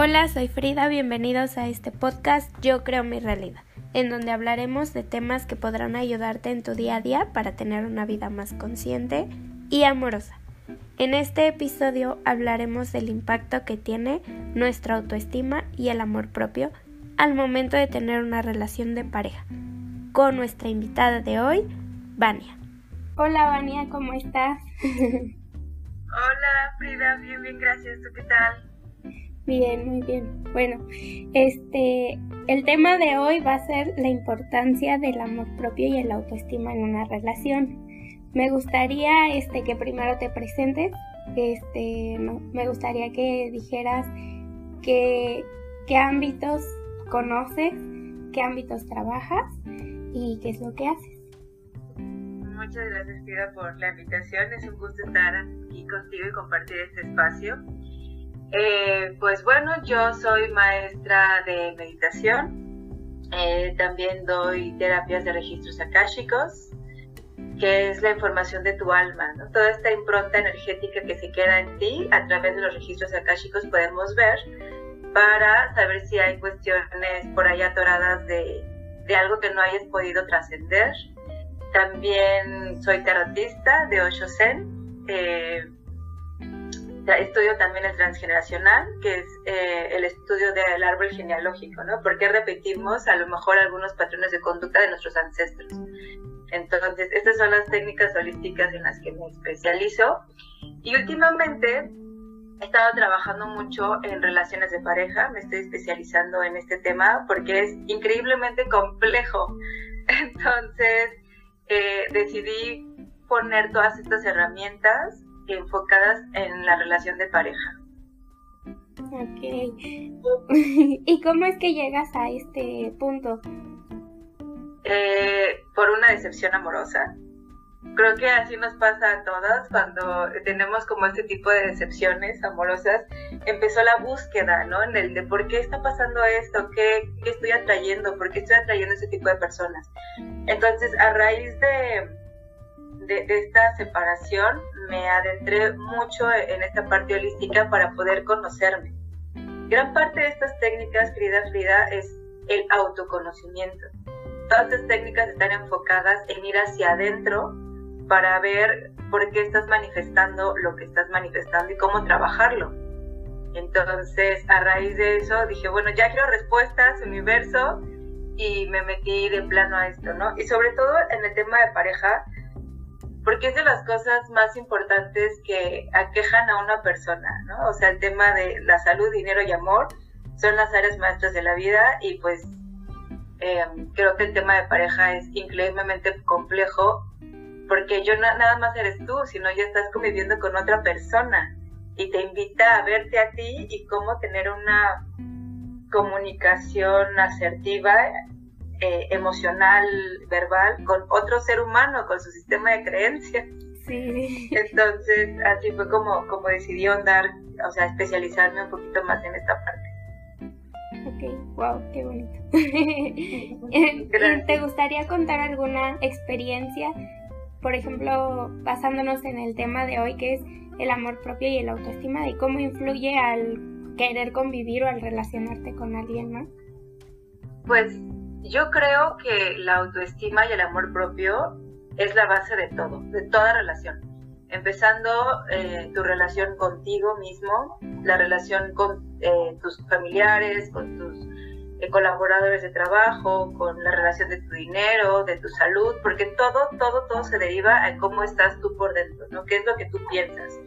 Hola, soy Frida, bienvenidos a este podcast Yo creo mi realidad, en donde hablaremos de temas que podrán ayudarte en tu día a día para tener una vida más consciente y amorosa. En este episodio hablaremos del impacto que tiene nuestra autoestima y el amor propio al momento de tener una relación de pareja, con nuestra invitada de hoy, Vania. Hola Vania, ¿cómo estás? Hola Frida, bien, bien, gracias. ¿Tú qué tal? Bien, muy bien. Bueno, este, el tema de hoy va a ser la importancia del amor propio y el autoestima en una relación. Me gustaría, este, que primero te presentes. Este, me gustaría que dijeras qué, qué ámbitos conoces, qué ámbitos trabajas y qué es lo que haces. Muchas gracias, Frida, por la invitación. Es un gusto estar aquí contigo y compartir este espacio. Eh, pues bueno, yo soy maestra de meditación, eh, también doy terapias de registros akáshicos, que es la información de tu alma, ¿no? Toda esta impronta energética que se queda en ti a través de los registros akáshicos podemos ver para saber si hay cuestiones por ahí atoradas de, de algo que no hayas podido trascender. También soy tarotista de Osho Zen. Eh, estudio también el transgeneracional, que es eh, el estudio del árbol genealógico, ¿no? Porque repetimos a lo mejor algunos patrones de conducta de nuestros ancestros. Entonces, estas son las técnicas holísticas en las que me especializo. Y últimamente he estado trabajando mucho en relaciones de pareja, me estoy especializando en este tema porque es increíblemente complejo. Entonces, eh, decidí poner todas estas herramientas enfocadas en la relación de pareja. Ok. ¿Y cómo es que llegas a este punto? Eh, por una decepción amorosa. Creo que así nos pasa a todas cuando tenemos como este tipo de decepciones amorosas. Empezó la búsqueda, ¿no? En el de por qué está pasando esto, qué, qué estoy atrayendo, por qué estoy atrayendo a ese tipo de personas. Entonces, a raíz de, de, esta separación me adentré mucho en esta parte holística para poder conocerme. Gran parte de estas técnicas, querida Frida, es el autoconocimiento. Todas estas técnicas están enfocadas en ir hacia adentro para ver por qué estás manifestando lo que estás manifestando y cómo trabajarlo. Entonces, a raíz de eso, dije, bueno, ya quiero respuestas, universo, y me metí de plano a esto, ¿no? Y sobre todo en el tema de pareja, porque es de las cosas más importantes que aquejan a una persona, ¿no? O sea, el tema de la salud, dinero y amor son las áreas maestras de la vida y pues em, creo que el tema de pareja es increíblemente complejo porque yo nada más eres tú, sino ya estás conviviendo con otra persona y te invita a verte a ti y cómo tener una comunicación asertiva eh, emocional, verbal, con otro ser humano, con su sistema de creencias. Sí. Entonces, así fue como, como decidí andar, o sea, especializarme un poquito más en esta parte. Ok, wow, qué bonito. ¿Te gustaría contar alguna experiencia, por ejemplo, basándonos en el tema de hoy, que es el amor propio y el autoestima, de cómo influye al querer convivir o al relacionarte con alguien más? Pues yo creo que la autoestima y el amor propio es la base de todo, de toda relación. Empezando eh, tu relación contigo mismo, la relación con eh, tus familiares, con tus eh, colaboradores de trabajo, con la relación de tu dinero, de tu salud, porque todo, todo, todo se deriva en cómo estás tú por dentro, ¿no? ¿Qué es lo que tú piensas?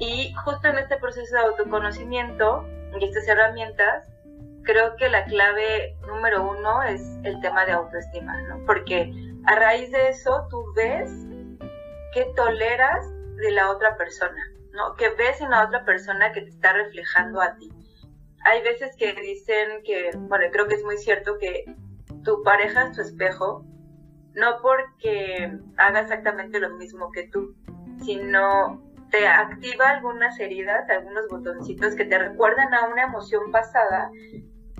Y justo en este proceso de autoconocimiento y estas herramientas, creo que la clave número uno es el tema de autoestima, ¿no? Porque a raíz de eso tú ves qué toleras de la otra persona, ¿no? Que ves en la otra persona que te está reflejando a ti. Hay veces que dicen que, bueno, creo que es muy cierto que tu pareja es tu espejo, no porque haga exactamente lo mismo que tú, sino te activa algunas heridas, algunos botoncitos que te recuerdan a una emoción pasada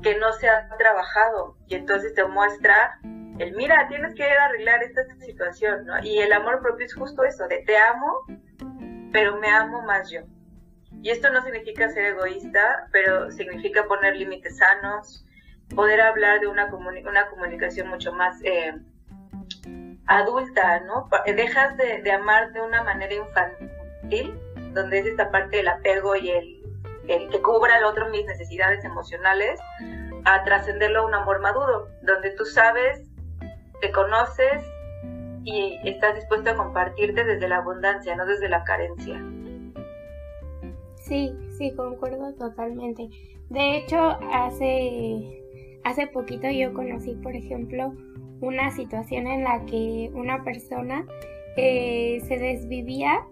que no se ha trabajado y entonces te muestra el mira, tienes que arreglar esta situación, ¿no? Y el amor propio es justo eso, de te amo, pero me amo más yo. Y esto no significa ser egoísta, pero significa poner límites sanos, poder hablar de una, una comunicación mucho más eh, adulta, ¿no? Dejas de, de, amar de una manera infantil, donde es esta parte del apego y el, el que cubra al otro mis necesidades emocionales, a trascenderlo a un amor maduro, donde tú sabes, te conoces y estás dispuesto a compartirte desde la abundancia, no desde la carencia. Sí, sí, concuerdo totalmente. De hecho, hace, hace poquito yo conocí, por ejemplo, una situación en la que una persona eh, se desvivía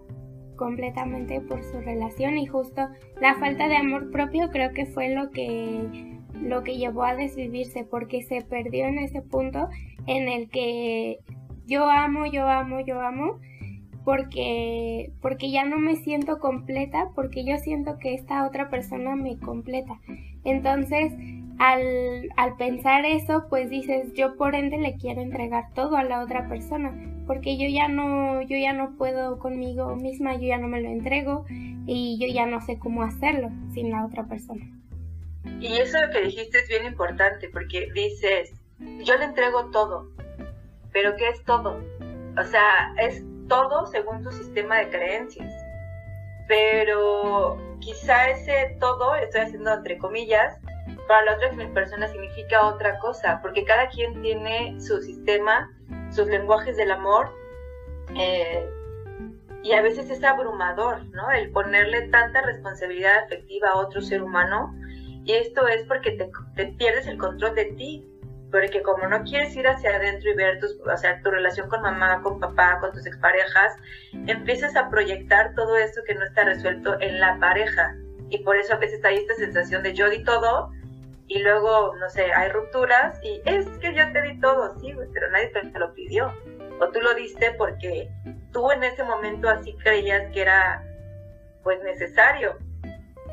completamente por su relación y justo la falta de amor propio creo que fue lo que lo que llevó a desvivirse porque se perdió en ese punto en el que yo amo, yo amo, yo amo porque, porque ya no me siento completa, porque yo siento que esta otra persona me completa. Entonces, al, pensar eso, pues dices, yo por ende le quiero entregar todo a la otra persona, porque yo ya no, yo ya no puedo conmigo misma, yo ya no me lo entrego y yo ya no sé cómo hacerlo sin la otra persona. Y eso que dijiste es bien importante, porque dices, yo le entrego todo, pero ¿qué es todo? O sea, es todo según tu sistema de creencias. Pero quizá ese todo, estoy haciendo entre comillas, para la otra persona significa otra cosa, porque cada quien tiene su sistema, sus lenguajes del amor, eh, y a veces es abrumador, ¿no? El ponerle tanta responsabilidad afectiva a otro ser humano, y esto es porque te, te pierdes el control de ti, porque como no quieres ir hacia adentro y ver tus, o sea, tu relación con mamá, con papá, con tus exparejas, empiezas a proyectar todo esto que no está resuelto en la pareja. Y por eso a veces hay esta sensación de yo di todo y luego, no sé, hay rupturas y es que yo te di todo, sí, pero nadie te lo pidió. O tú lo diste porque tú en ese momento así creías que era pues necesario.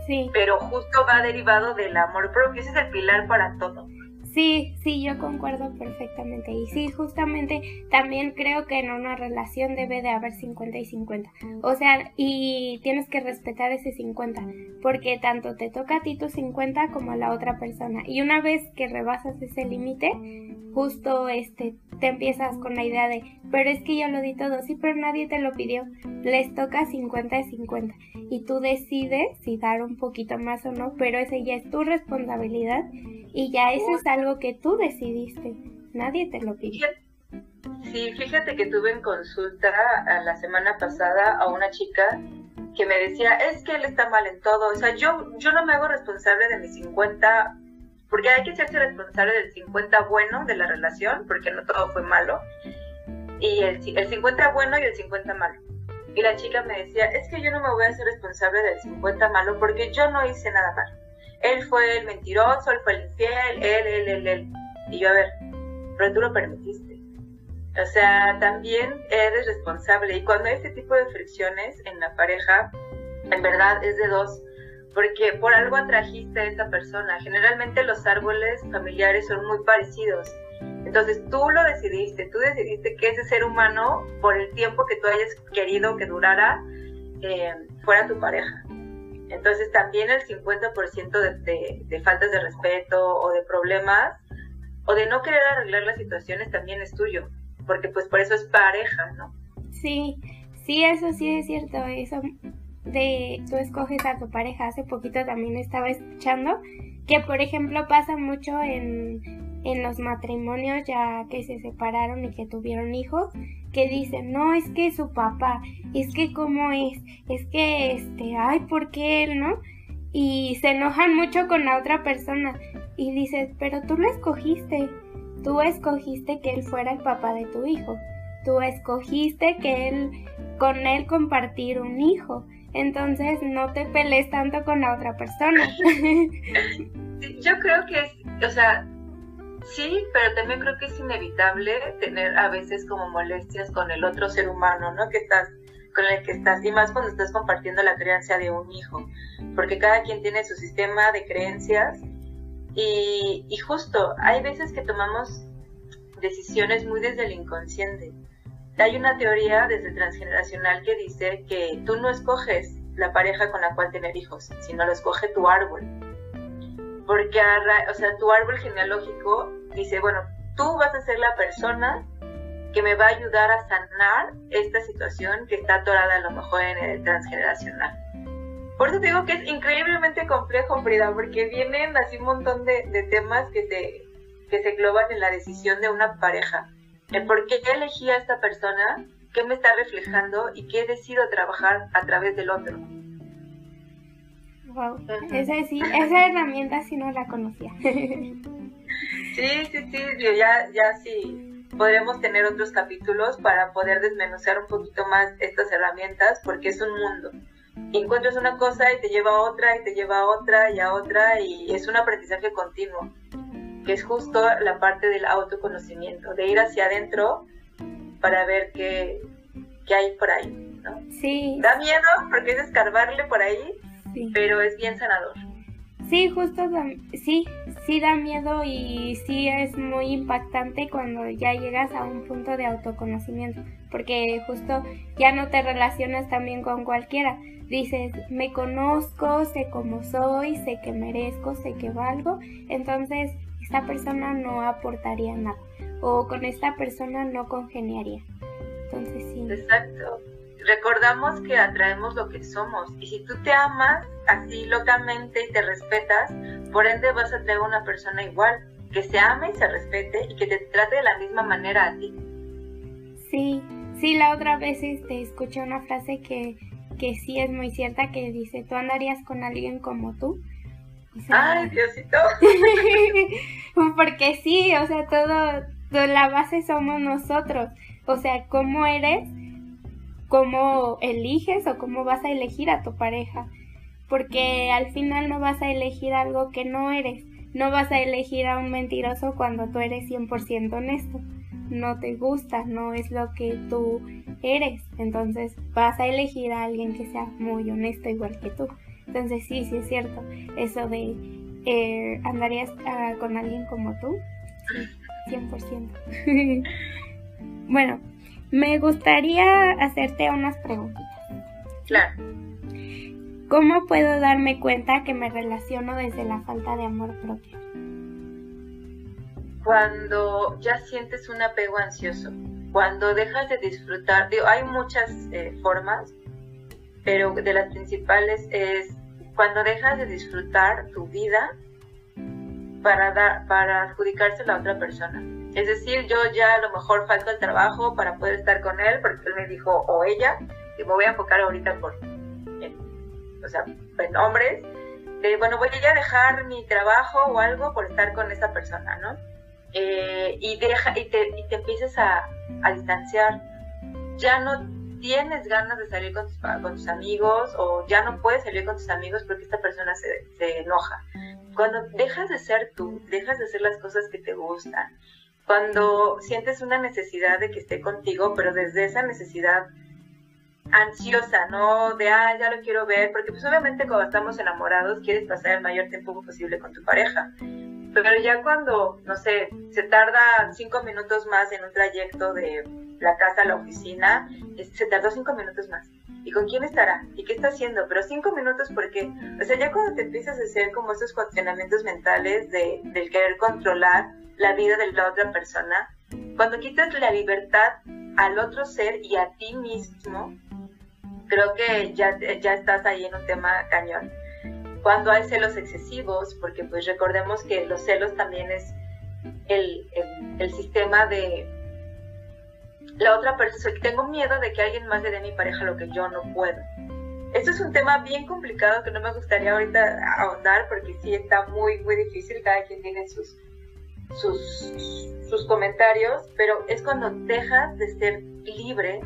Sí. Pero justo va derivado del amor propio, ese es el pilar para todo. Sí, sí, yo concuerdo perfectamente. Y sí, justamente también creo que en una relación debe de haber 50 y 50. O sea, y tienes que respetar ese 50, porque tanto te toca a ti tu 50 como a la otra persona. Y una vez que rebasas ese límite, justo este te empiezas con la idea de, pero es que yo lo di todo, sí, pero nadie te lo pidió. Les toca 50 y 50 y tú decides si dar un poquito más o no, pero ese ya es tu responsabilidad y ya eso es algo que tú decidiste, nadie te lo pidió. Sí, fíjate que tuve en consulta la semana pasada a una chica que me decía, es que él está mal en todo, o sea, yo, yo no me hago responsable de mis 50, porque hay que hacerse responsable del 50 bueno de la relación, porque no todo fue malo, y el, el 50 bueno y el 50 malo. Y la chica me decía, es que yo no me voy a hacer responsable del 50 malo porque yo no hice nada malo él fue el mentiroso, él fue el infiel, él, él, él, él. Y yo, a ver, pero tú lo permitiste. O sea, también eres responsable. Y cuando hay este tipo de fricciones en la pareja, en verdad es de dos, porque por algo atrajiste a esa persona. Generalmente los árboles familiares son muy parecidos. Entonces tú lo decidiste, tú decidiste que ese ser humano, por el tiempo que tú hayas querido que durara, eh, fuera tu pareja. Entonces también el 50% de, de, faltas de respeto o de problemas o de no querer arreglar las situaciones también es tuyo, porque pues por eso es pareja, ¿no? Sí, sí, eso sí es cierto, eso de tú escoges a tu pareja. Hace poquito también estaba escuchando que por ejemplo pasa mucho en, en los matrimonios ya que se separaron y que tuvieron hijos, que dicen, no, es que su papá, es que cómo es, es que, este, ay, ¿por qué él, no? Y se enojan mucho con la otra persona y dices, pero tú lo escogiste, tú escogiste que él fuera el papá de tu hijo, tú escogiste que él, con él compartir un hijo, entonces no te pelees tanto con la otra persona. Yo creo que o sea, Sí, pero también creo que es inevitable tener a veces como molestias con el otro ser humano, ¿no? Que estás con el que estás y más cuando estás compartiendo la creencia de un hijo, porque cada quien tiene su sistema de creencias y, y justo hay veces que tomamos decisiones muy desde el inconsciente. Hay una teoría desde transgeneracional que dice que tú no escoges la pareja con la cual tener hijos, sino lo escoge tu árbol. Porque, o sea, tu árbol genealógico dice, bueno, tú vas a ser la persona que me va a ayudar a sanar esta situación que está atorada a lo mejor en el transgeneracional. Por eso te digo que es increíblemente complejo, Frida, porque vienen así un montón de, temas que se, que se engloban en la decisión de una pareja. El por qué elegí a esta persona, qué me está reflejando y qué decido trabajar a través del otro. Wow, esa, sí, esa herramienta sí no la conocía. sí, sí, sí, yo ya, ya sí podremos tener otros capítulos para poder desmenuzar un poquito más estas herramientas porque es un mundo. encuentras una cosa y te lleva a otra y te lleva a otra y a otra y es un aprendizaje continuo, que es justo la parte del autoconocimiento, de ir hacia adentro para ver qué, qué hay por ahí. ¿no? Sí. Da miedo porque es escarbarle por ahí, pero es bien sanador. Sí, justo, sí, sí da miedo y sí es muy impactante cuando ya llegas a un punto de autoconocimiento, porque justo ya no te relacionas también con cualquiera. Dices, me conozco, sé cómo soy, sé que merezco, sé que valgo, entonces esta persona no aportaría nada o con esta persona no congeniaría. Entonces sí. Exacto recordamos que atraemos lo que somos y si tú te amas así locamente y te respetas, por ende vas a atraer a una persona igual, que se ame y se respete y que te trate de la misma manera a ti. Sí, sí, la otra vez este, escuché una frase que, que sí es muy cierta que dice, tú andarías con alguien como tú. Ay, Diosito. Porque sí, o sea, todo, todo, la base somos nosotros. O sea, cómo eres cómo eliges o cómo vas a elegir a tu pareja. Porque al final no vas a elegir algo que no eres. No vas a elegir a un mentiroso cuando tú eres 100% honesto. No te gusta, no es lo que tú eres. Entonces vas a elegir a alguien que sea muy honesto igual que tú. Entonces sí, sí es cierto. Eso de eh, andarías ah, con alguien como tú. Sí, 100%. bueno, me gustaría hacerte unas preguntitas. Claro. ¿Cómo puedo darme cuenta que me relaciono desde la falta de amor propio? Cuando ya sientes un apego ansioso, cuando dejas de disfrutar, digo, hay muchas eh, formas, pero de las principales es cuando dejas de disfrutar tu vida para, dar, para adjudicársela a otra persona es decir, yo ya a lo mejor falto al trabajo para poder estar con él, porque él me dijo, o ella, y me voy a enfocar ahorita por, o sea, en hombres, de, bueno, voy a dejar mi trabajo o algo por estar con esa persona, ¿no? Eh, y, deja, y, te, y te empiezas a, a, distanciar. Ya no tienes ganas de salir con tus, con tus, amigos o ya no puedes salir con tus amigos porque esta persona se, se enoja. Cuando dejas de ser tú, dejas de hacer las cosas que te gustan, cuando sientes una necesidad de que esté contigo, pero desde esa necesidad ansiosa, ¿no? De, ah, ya lo quiero ver, porque pues obviamente cuando estamos enamorados quieres pasar el mayor tiempo posible con tu pareja. Pero ya cuando, no sé, se tarda cinco minutos más en un trayecto de la casa a la oficina, se tardó cinco minutos más. ¿Y con quién estará? ¿Y qué está haciendo? Pero cinco minutos porque, o sea, ya cuando te empiezas a hacer como esos cuestionamientos mentales de, del querer controlar, la vida de la otra persona, cuando quitas la libertad al otro ser y a ti mismo, creo que ya, ya estás ahí en un tema cañón. Cuando hay celos excesivos, porque pues recordemos que los celos también es el, el, sistema de la otra persona, tengo miedo de que alguien más le dé a mi pareja lo que yo no puedo. Esto es un tema bien complicado que no me gustaría ahorita ahondar porque sí está muy, muy difícil, cada quien tiene sus, sus, comentarios, pero es cuando dejas de ser libre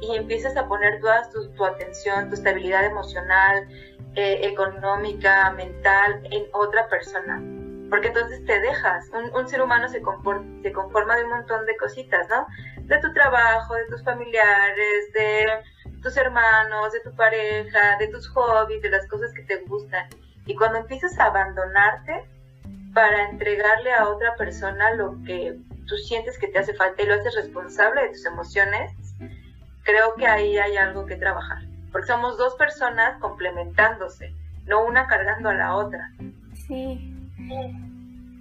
y empiezas a poner toda tu, atención, tu estabilidad emocional, eh, económica, mental en otra persona. Porque entonces te dejas. Un, ser humano se, se conforma de un montón de cositas, ¿no? De tu trabajo, de tus familiares, de tus hermanos, de tu pareja, de tus hobbies, de las cosas que te gustan. Y cuando empiezas a abandonarte, para entregarle a otra persona lo que tú sientes que te hace falta y lo haces responsable de tus emociones, creo que ahí hay algo que trabajar. porque somos dos personas complementándose, no una cargando a la otra. Sí.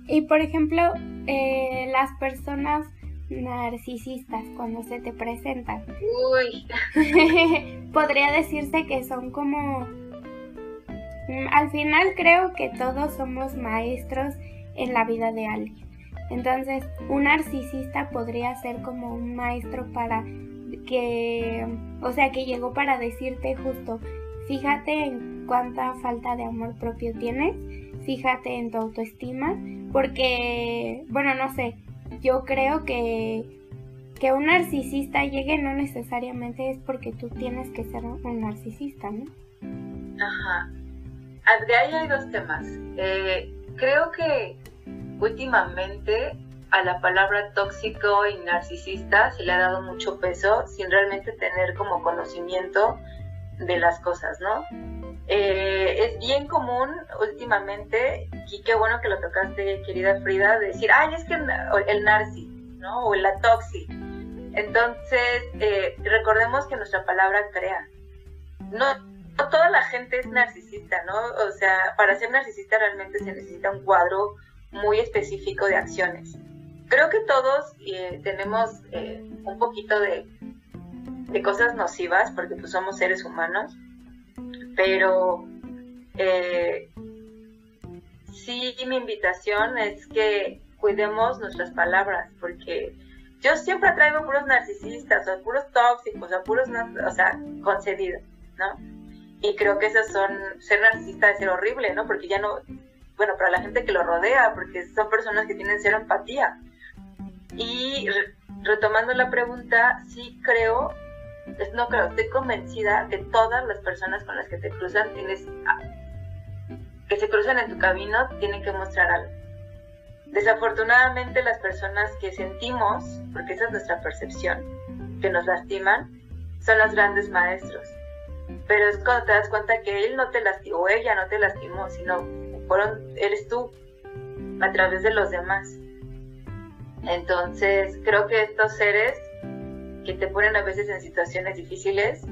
Y por ejemplo, eh, las personas narcisistas cuando se te presentan. Uy. Podría decirse que son como... Mm, al final creo que todos somos maestros en la vida de alguien. Entonces, un narcisista podría ser como un maestro para que, o sea, que llegó para decirte justo, fíjate en cuánta falta de amor propio tienes, fíjate en tu autoestima, porque, bueno, no sé, yo creo que que un narcisista llegue no necesariamente es porque tú tienes que ser un narcisista, ¿no? Ajá. De ahí hay dos temas. Eh, creo que últimamente a la palabra tóxico y narcisista se le ha dado mucho peso sin realmente tener como conocimiento de las cosas, ¿no? Eh, es bien común últimamente, y qué bueno que lo tocaste, querida Frida, decir, ay, es que el narci, ¿no? O la toxi. Entonces, eh, recordemos que nuestra palabra crea. No, no toda la gente es narcisista, ¿no? O sea, para ser narcisista realmente se necesita un cuadro muy específico de acciones. Creo que todos eh, tenemos eh, un poquito de, cosas nocivas porque pues somos seres humanos, pero eh, sí mi invitación es que cuidemos nuestras palabras porque yo siempre traigo puros narcisistas o puros tóxicos o puros, o sea, concedidos, ¿no? Y creo que esas son, ser narcisista es ser horrible, ¿no? Porque ya no, bueno, para la gente que lo rodea, porque son personas que tienen cero empatía. Y retomando la pregunta, sí creo, no creo, estoy convencida que todas las personas con las que te cruzan tienes, que se cruzan en tu camino, tienen que mostrar algo. Desafortunadamente las personas que sentimos, porque esa es nuestra percepción, que nos lastiman, son los grandes maestros. Pero es cuando te das cuenta que él no te lastimó, ella no te lastimó, sino fueron, eres tú a través de los demás. Entonces, creo que estos seres que te ponen a veces en situaciones difíciles,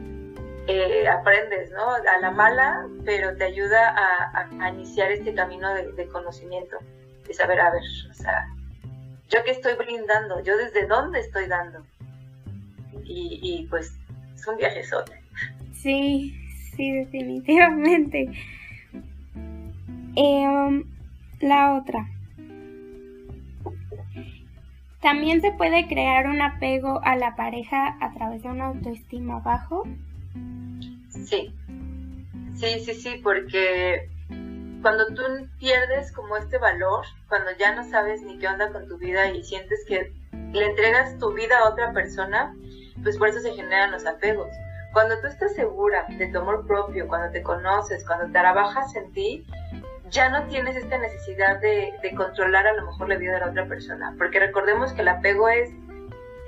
eh, aprendes, ¿no? A la mala, pero te ayuda a, iniciar este camino de, conocimiento, de saber, a ver, o sea, yo qué estoy brindando, yo desde dónde estoy dando. Y, y pues es un viajezote. Sí, sí, definitivamente. Eh, la otra. También se puede crear un apego a la pareja a través de una autoestima bajo. Sí, sí, sí, sí, porque cuando tú pierdes como este valor, cuando ya no sabes ni qué onda con tu vida y sientes que le entregas tu vida a otra persona, pues por eso se generan los apegos. Cuando tú estás segura de tu amor propio, cuando te conoces, cuando trabajas en ti, ya no tienes esta necesidad de, controlar a lo mejor la vida de la otra persona, porque recordemos que el apego es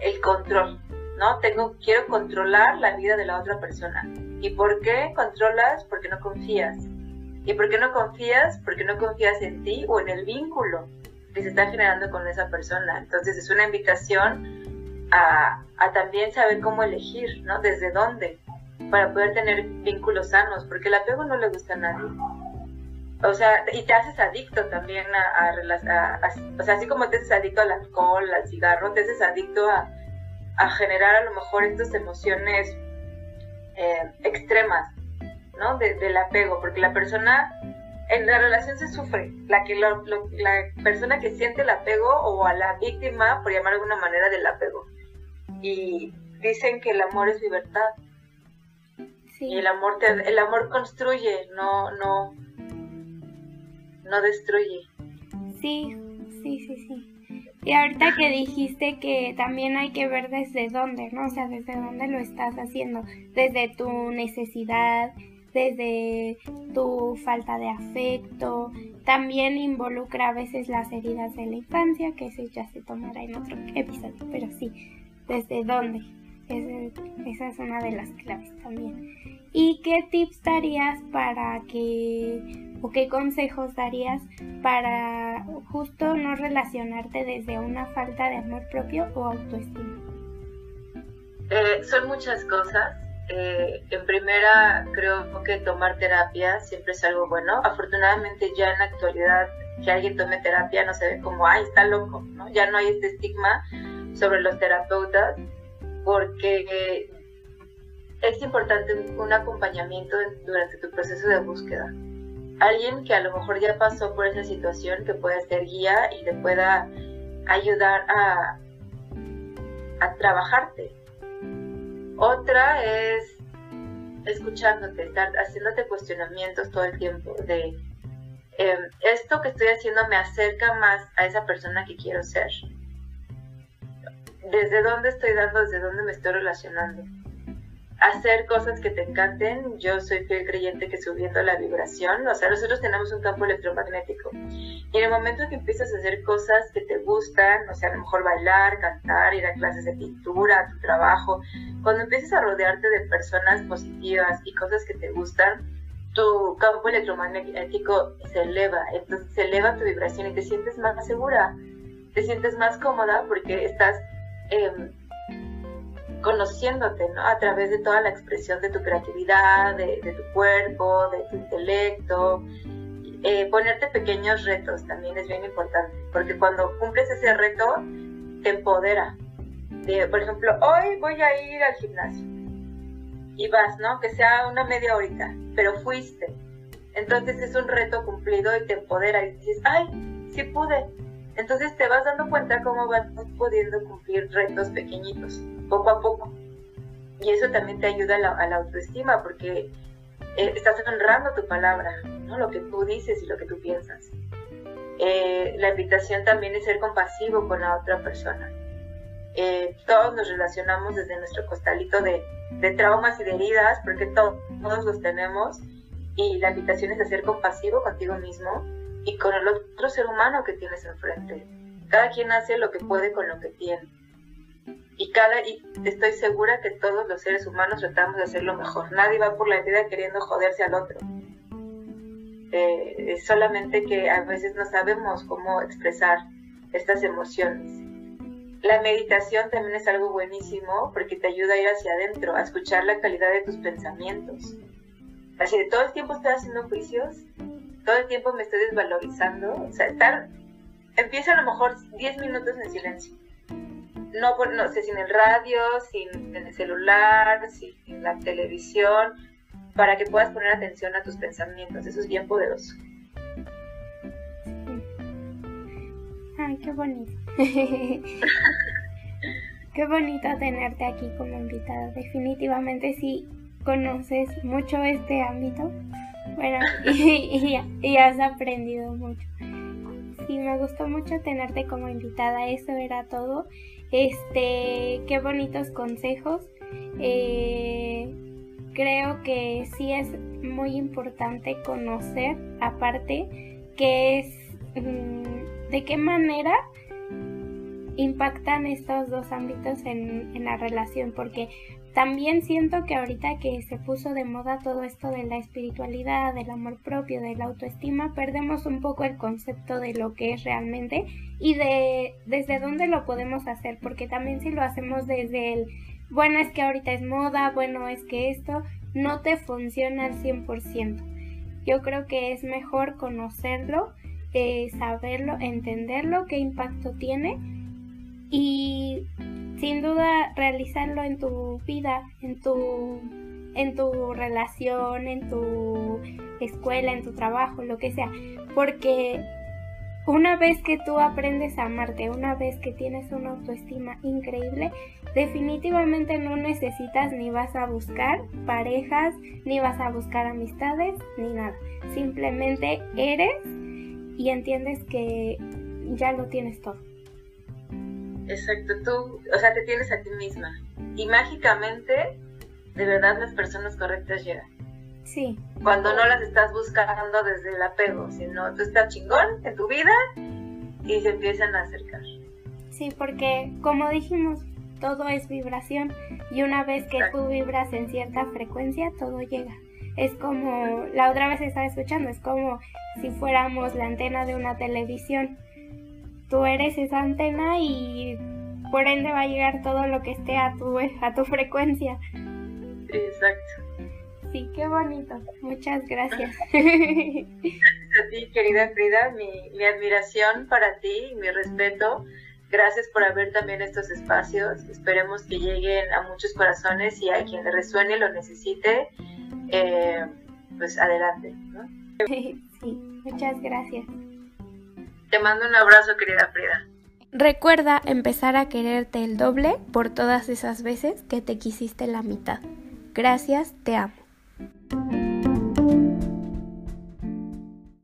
el control, ¿no? Tengo, quiero controlar la vida de la otra persona. ¿Y por qué controlas? Porque no confías. ¿Y por qué no confías? Porque no confías en ti o en el vínculo que se está generando con esa persona. Entonces es una invitación a, a también saber cómo elegir, ¿no? Desde dónde, para poder tener vínculos sanos, porque el apego no le gusta a nadie o sea, y te haces adicto también a, a, o sea, así como te haces adicto al alcohol, al cigarro, te haces adicto a, generar a lo mejor estas emociones eh, extremas, ¿no? del apego, porque la persona, en la relación se sufre, la, que la persona que siente el apego o a la víctima, por llamar de alguna manera, del apego. Y dicen que el amor es libertad. Y el amor, te, el amor construye, no, no, no destruye. Sí, sí, sí, sí. Y ahorita que dijiste que también hay que ver desde dónde, ¿no? O sea, desde dónde lo estás haciendo, desde tu necesidad, desde tu falta de afecto, también involucra a veces las heridas de la infancia, que eso ya se tomará en otro episodio, pero sí, desde dónde. esa es una de las claves también. ¿Y qué tips darías para que o qué consejos darías para justo no relacionarte desde una falta de amor propio o autoestima? Eh, son muchas cosas. Eh, en primera, creo que tomar terapia siempre es algo bueno. Afortunadamente ya en la actualidad que alguien tome terapia no se ve como, ay, está loco, ¿no? Ya no hay este estigma sobre los terapeutas porque es importante un acompañamiento durante tu proceso de búsqueda. Alguien que a lo mejor ya pasó por esa situación, que pueda ser guía y te pueda ayudar a, a trabajarte. Otra es escuchándote, estar haciéndote cuestionamientos todo el tiempo de em, esto que estoy haciendo me acerca más a esa persona que quiero ser. ¿Desde dónde estoy dando? ¿Desde dónde me estoy relacionando? hacer cosas que te encanten. Yo soy fiel creyente que subiendo la vibración, o sea, nosotros tenemos un campo electromagnético. Y en el momento en que empiezas a hacer cosas que te gustan, o sea, a lo mejor bailar, cantar, ir a clases de pintura, tu trabajo, cuando empiezas a rodearte de personas positivas y cosas que te gustan, tu campo electromagnético se eleva, entonces se eleva tu vibración y te sientes más segura, te sientes más cómoda porque estás... Eh, conociéndote, ¿no? A través de toda la expresión de tu creatividad, de, tu cuerpo, de tu intelecto. Eh, ponerte pequeños retos también es bien importante, porque cuando cumples ese reto, te empodera. por ejemplo, hoy voy a ir al gimnasio y vas, ¿no? Que sea una media horita, pero fuiste. Entonces es un reto cumplido y te empodera y dices, ay, sí pude. Entonces te vas dando cuenta cómo vas pudiendo cumplir retos pequeñitos poco a poco. Y eso también te ayuda a la, autoestima porque eh, estás honrando tu palabra, ¿no? lo que tú dices y lo que tú piensas. Eh, la invitación también es ser compasivo con la otra persona. Eh, todos nos relacionamos desde nuestro costalito de, traumas y de heridas, porque todos los tenemos, y la invitación es ser compasivo contigo mismo y con el otro ser humano que tienes enfrente. Cada quien hace lo que puede con lo que tiene y cada y estoy segura que todos los seres humanos tratamos de hacerlo mejor. Nadie va por la vida queriendo joderse al otro. Eh, solamente que a veces no sabemos cómo expresar estas emociones. La meditación también es algo buenísimo porque te ayuda a ir hacia adentro, a escuchar la calidad de tus pensamientos. Así de todo el tiempo estoy haciendo juicios, todo el tiempo me estoy desvalorizando. O sea, estar, empieza a lo mejor 10 minutos en silencio no, no sé, sin el radio, sin el celular, sin la televisión, para que puedas poner atención a tus pensamientos. Eso es bien poderoso. Ay, qué bonito. qué bonito tenerte aquí como invitada. Definitivamente sí conoces mucho este ámbito. Bueno, y, y has aprendido mucho. Sí, me gustó mucho tenerte como invitada. Eso era todo. Este, qué bonitos consejos. Eh, creo que sí es muy importante conocer, aparte, qué es, mm, de qué manera impactan estos dos ámbitos en, en la relación, porque también siento que ahorita que se puso de moda todo esto de la espiritualidad, del amor propio, de la autoestima, perdemos un poco el concepto de lo que es realmente y de desde dónde lo podemos hacer, porque también si lo hacemos desde el, bueno, es que ahorita es moda, bueno, es que esto no te funciona al 100%. Yo creo que es mejor conocerlo, eh, saberlo, entenderlo, qué impacto tiene y sin duda realizarlo en tu vida, en tu, en tu relación, en tu escuela, en tu trabajo, lo que sea. Porque una vez que tú aprendes a amarte, una vez que tienes una autoestima increíble, definitivamente no necesitas ni vas a buscar parejas, ni vas a buscar amistades, ni nada. Simplemente eres y entiendes que ya lo tienes todo. Exacto, tú, o sea, te tienes a ti misma. Y mágicamente, de verdad, las personas correctas llegan. Sí. Cuando no las estás buscando desde el apego, sino tú estás chingón en tu vida y se empiezan a acercar. Sí, porque como dijimos, todo es vibración y una vez que tú vibras en cierta frecuencia, todo llega. Es como, la otra vez estaba escuchando, es como si fuéramos la antena de una televisión tú eres esa antena y por ende va a llegar todo lo que esté a tu, a tu frecuencia. Exacto. Sí, qué bonito. Muchas gracias. Gracias a ti, querida Frida. Mi, mi admiración para ti, mi respeto. Gracias por haber también estos espacios. Esperemos que lleguen a muchos corazones y a quien le resuene y lo necesite, eh, pues adelante. ¿no? Sí, muchas gracias. Te mando un abrazo, querida Frida. Recuerda empezar a quererte el doble por todas esas veces que te quisiste la mitad. Gracias, te amo.